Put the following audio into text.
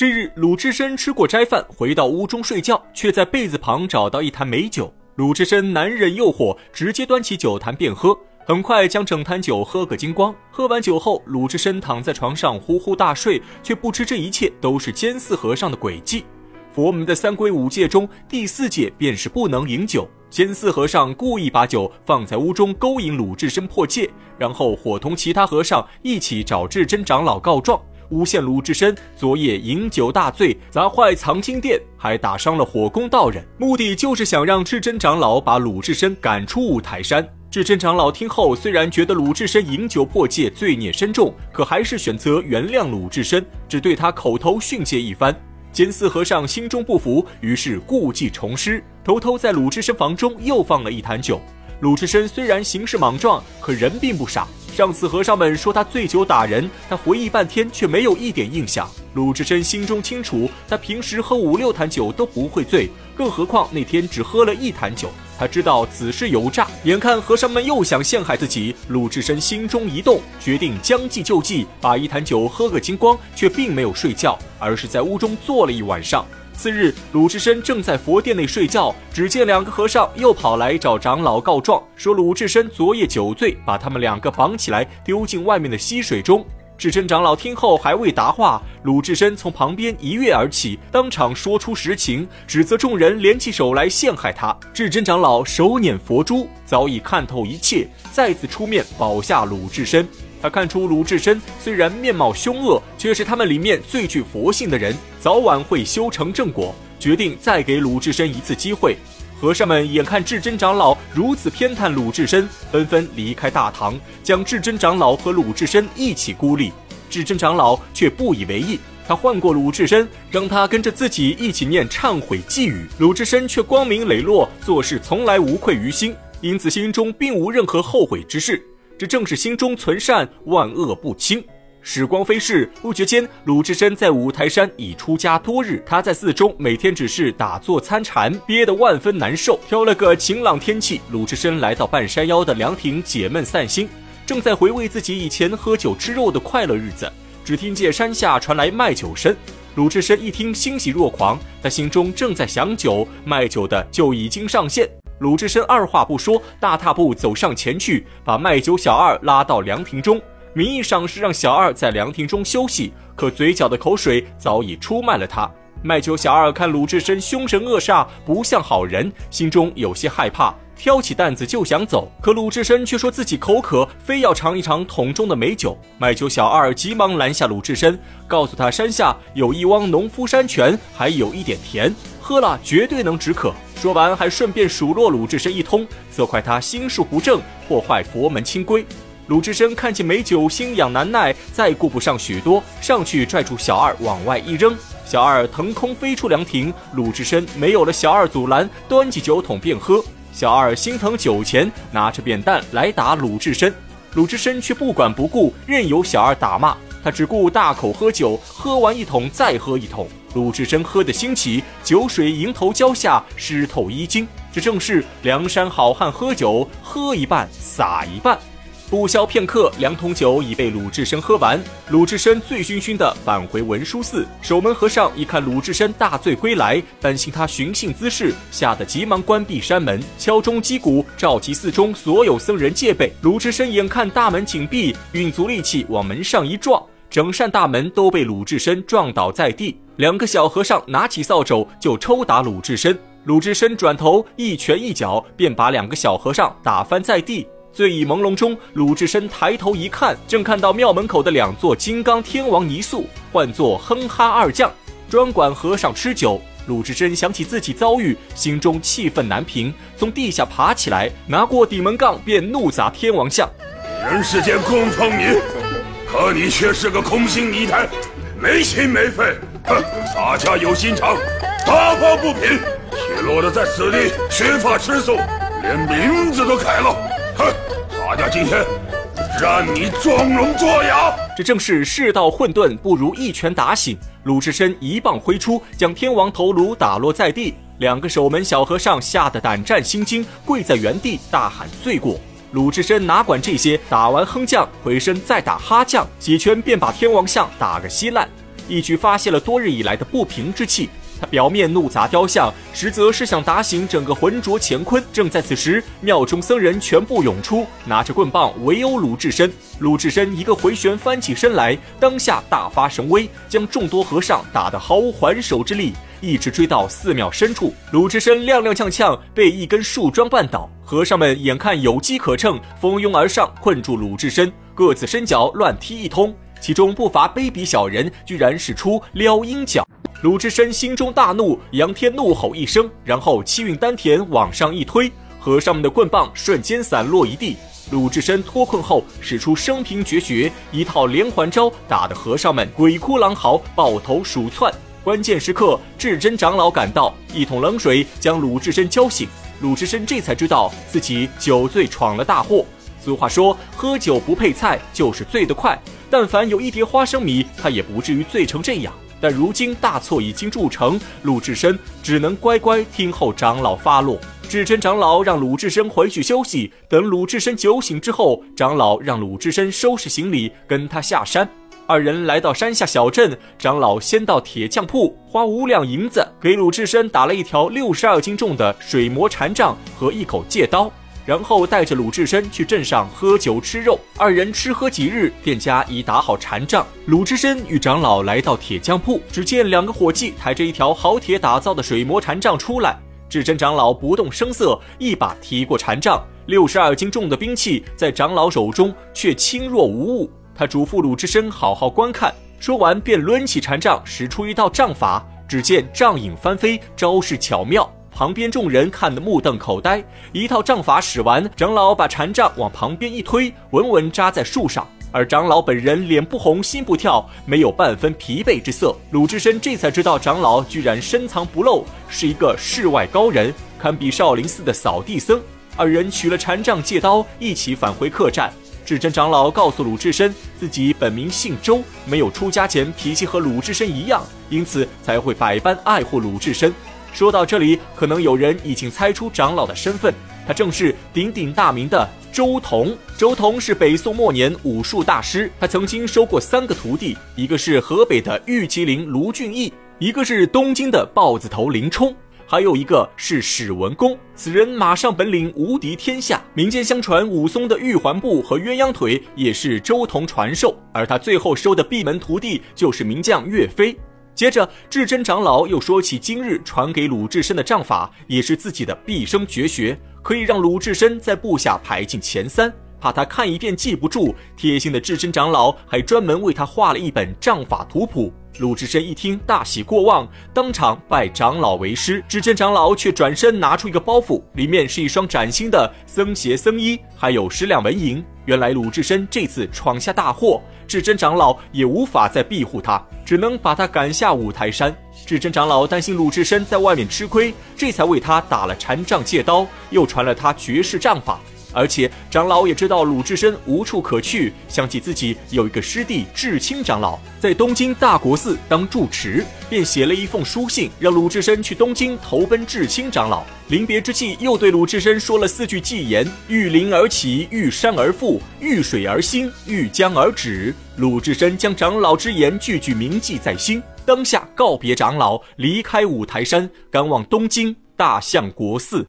这日，鲁智深吃过斋饭，回到屋中睡觉，却在被子旁找到一坛美酒。鲁智深难忍诱惑，直接端起酒坛便喝，很快将整坛酒喝个精光。喝完酒后，鲁智深躺在床上呼呼大睡，却不知这一切都是监寺和尚的诡计。佛门的三规五戒中，第四戒便是不能饮酒。监寺和尚故意把酒放在屋中，勾引鲁智深破戒，然后伙同其他和尚一起找智真长老告状。诬陷鲁智深昨夜饮酒大醉，砸坏藏经殿，还打伤了火宫道人，目的就是想让智真长老把鲁智深赶出五台山。智真长老听后，虽然觉得鲁智深饮酒破戒，罪孽深重，可还是选择原谅鲁智深，只对他口头训诫一番。监寺和尚心中不服，于是故技重施，偷偷在鲁智深房中又放了一坛酒。鲁智深虽然行事莽撞，可人并不傻。上次和尚们说他醉酒打人，他回忆半天却没有一点印象。鲁智深心中清楚，他平时喝五六坛酒都不会醉，更何况那天只喝了一坛酒。他知道此事有诈，眼看和尚们又想陷害自己，鲁智深心中一动，决定将计就计，把一坛酒喝个精光，却并没有睡觉，而是在屋中坐了一晚上。次日，鲁智深正在佛殿内睡觉，只见两个和尚又跑来找长老告状，说鲁智深昨夜酒醉，把他们两个绑起来丢进外面的溪水中。智真长老听后还未答话，鲁智深从旁边一跃而起，当场说出实情，指责众人联起手来陷害他。智真长老手捻佛珠，早已看透一切，再次出面保下鲁智深。他看出鲁智深虽然面貌凶恶，却是他们里面最具佛性的人，早晚会修成正果，决定再给鲁智深一次机会。和尚们眼看智真长老如此偏袒鲁智深，纷纷离开大堂，将智真长老和鲁智深一起孤立。智真长老却不以为意，他唤过鲁智深，让他跟着自己一起念忏悔寄语。鲁智深却光明磊落，做事从来无愧于心，因此心中并无任何后悔之事。这正是心中存善，万恶不侵。时光飞逝，不觉间，鲁智深在五台山已出家多日。他在寺中每天只是打坐参禅，憋得万分难受。挑了个晴朗天气，鲁智深来到半山腰的凉亭解闷散心，正在回味自己以前喝酒吃肉的快乐日子。只听见山下传来卖酒声，鲁智深一听欣喜若狂，他心中正在想酒，卖酒的就已经上线。鲁智深二话不说，大踏步走上前去，把卖酒小二拉到凉亭中。名义上是让小二在凉亭中休息，可嘴角的口水早已出卖了他。卖酒小二看鲁智深凶神恶煞，不像好人，心中有些害怕，挑起担子就想走。可鲁智深却说自己口渴，非要尝一尝桶中的美酒。卖酒小二急忙拦下鲁智深，告诉他山下有一汪农夫山泉，还有一点甜，喝了绝对能止渴。说完，还顺便数落鲁智深一通，责怪他心术不正，破坏佛门清规。鲁智深看见美酒，心痒难耐，再顾不上许多，上去拽住小二往外一扔，小二腾空飞出凉亭。鲁智深没有了小二阻拦，端起酒桶便喝。小二心疼酒钱，拿着扁担来打鲁智深，鲁智深却不管不顾，任由小二打骂。他只顾大口喝酒，喝完一桶再喝一桶。鲁智深喝得兴起，酒水迎头浇下，湿透衣襟。这正是梁山好汉喝酒，喝一半洒一半。不消片刻，两桶酒已被鲁智深喝完。鲁智深醉醺醺的返回文殊寺。守门和尚一看鲁智深大醉归来，担心他寻衅滋事，吓得急忙关闭山门，敲钟击鼓，召集寺中所有僧人戒备。鲁智深眼看大门紧闭，运足力气往门上一撞，整扇大门都被鲁智深撞倒在地。两个小和尚拿起扫帚就抽打鲁智深。鲁智深转头一拳一脚便把两个小和尚打翻在地。醉意朦胧中，鲁智深抬头一看，正看到庙门口的两座金刚天王泥塑，唤作哼哈二将，专管和尚吃酒。鲁智深想起自己遭遇，心中气愤难平，从地下爬起来，拿过顶门杠便怒砸天王像。人世间供奉你，可你却是个空心泥潭，没心没肺。哼，洒家有心肠，打抱不平，却落得在此地缺乏吃素，连名字都改了。哼，大家今天让你装聋作哑。这正是世道混沌，不如一拳打醒。鲁智深一棒挥出，将天王头颅打落在地。两个守门小和尚吓得胆战心惊，跪在原地大喊罪过。鲁智深哪管这些，打完哼将，回身再打哈将，几拳便把天王像打个稀烂。一举发泄了多日以来的不平之气。他表面怒砸雕像，实则是想打醒整个浑浊乾坤。正在此时，庙中僧人全部涌出，拿着棍棒围殴鲁智深。鲁智深一个回旋翻起身来，当下大发神威，将众多和尚打得毫无还手之力，一直追到寺庙深处。鲁智深踉踉跄跄，被一根树桩绊倒。和尚们眼看有机可乘，蜂拥而上，困住鲁智深，各自伸脚乱踢一通。其中不乏卑鄙小人，居然使出撩阴脚。鲁智深心中大怒，仰天怒吼一声，然后气运丹田往上一推，和尚们的棍棒瞬间散落一地。鲁智深脱困后，使出生平绝学，一套连环招，打得和尚们鬼哭狼嚎，抱头鼠窜。关键时刻，智真长老赶到，一桶冷水将鲁智深浇醒。鲁智深这才知道自己酒醉闯了大祸。俗话说，喝酒不配菜，就是醉得快。但凡有一碟花生米，他也不至于醉成这样。但如今大错已经铸成，鲁智深只能乖乖听候长老发落。智真长老让鲁智深回去休息，等鲁智深酒醒之后，长老让鲁智深收拾行李跟他下山。二人来到山下小镇，长老先到铁匠铺，花五两银子给鲁智深打了一条六十二斤重的水磨禅杖和一口戒刀。然后带着鲁智深去镇上喝酒吃肉，二人吃喝几日，店家已打好禅杖。鲁智深与长老来到铁匠铺，只见两个伙计抬着一条好铁打造的水磨禅杖出来。智真长老不动声色，一把提过禅杖，六十二斤重的兵器在长老手中却轻若无物。他嘱咐鲁智深好好观看，说完便抡起禅杖，使出一道杖法。只见杖影翻飞，招式巧妙。旁边众人看得目瞪口呆，一套杖法使完，长老把禅杖往旁边一推，稳稳扎在树上。而长老本人脸不红心不跳，没有半分疲惫之色。鲁智深这才知道，长老居然深藏不露，是一个世外高人，堪比少林寺的扫地僧。二人取了禅杖借刀，一起返回客栈。智真长老告诉鲁智深，自己本名姓周，没有出家前脾气和鲁智深一样，因此才会百般爱护鲁智深。说到这里，可能有人已经猜出长老的身份，他正是鼎鼎大名的周同。周同是北宋末年武术大师，他曾经收过三个徒弟，一个是河北的玉麒麟卢俊义，一个是东京的豹子头林冲，还有一个是史文恭。此人马上本领无敌天下，民间相传武松的玉环步和鸳鸯腿也是周同传授，而他最后收的闭门徒弟就是名将岳飞。接着，智真长老又说起今日传给鲁智深的杖法，也是自己的毕生绝学，可以让鲁智深在部下排进前三。怕他看一遍记不住，贴心的智真长老还专门为他画了一本杖法图谱。鲁智深一听，大喜过望，当场拜长老为师。智真长老却转身拿出一个包袱，里面是一双崭新的僧鞋、僧衣，还有十两纹银。原来鲁智深这次闯下大祸，智真长老也无法再庇护他，只能把他赶下五台山。智真长老担心鲁智深在外面吃亏，这才为他打了禅杖借刀，又传了他绝世杖法。而且长老也知道鲁智深无处可去，想起自己有一个师弟智清长老在东京大国寺当住持，便写了一封书信，让鲁智深去东京投奔智清长老。临别之际，又对鲁智深说了四句偈言：遇林而起，遇山而复，遇水而兴，遇江而止。鲁智深将长老之言句句铭记在心，当下告别长老，离开五台山，赶往东京大相国寺。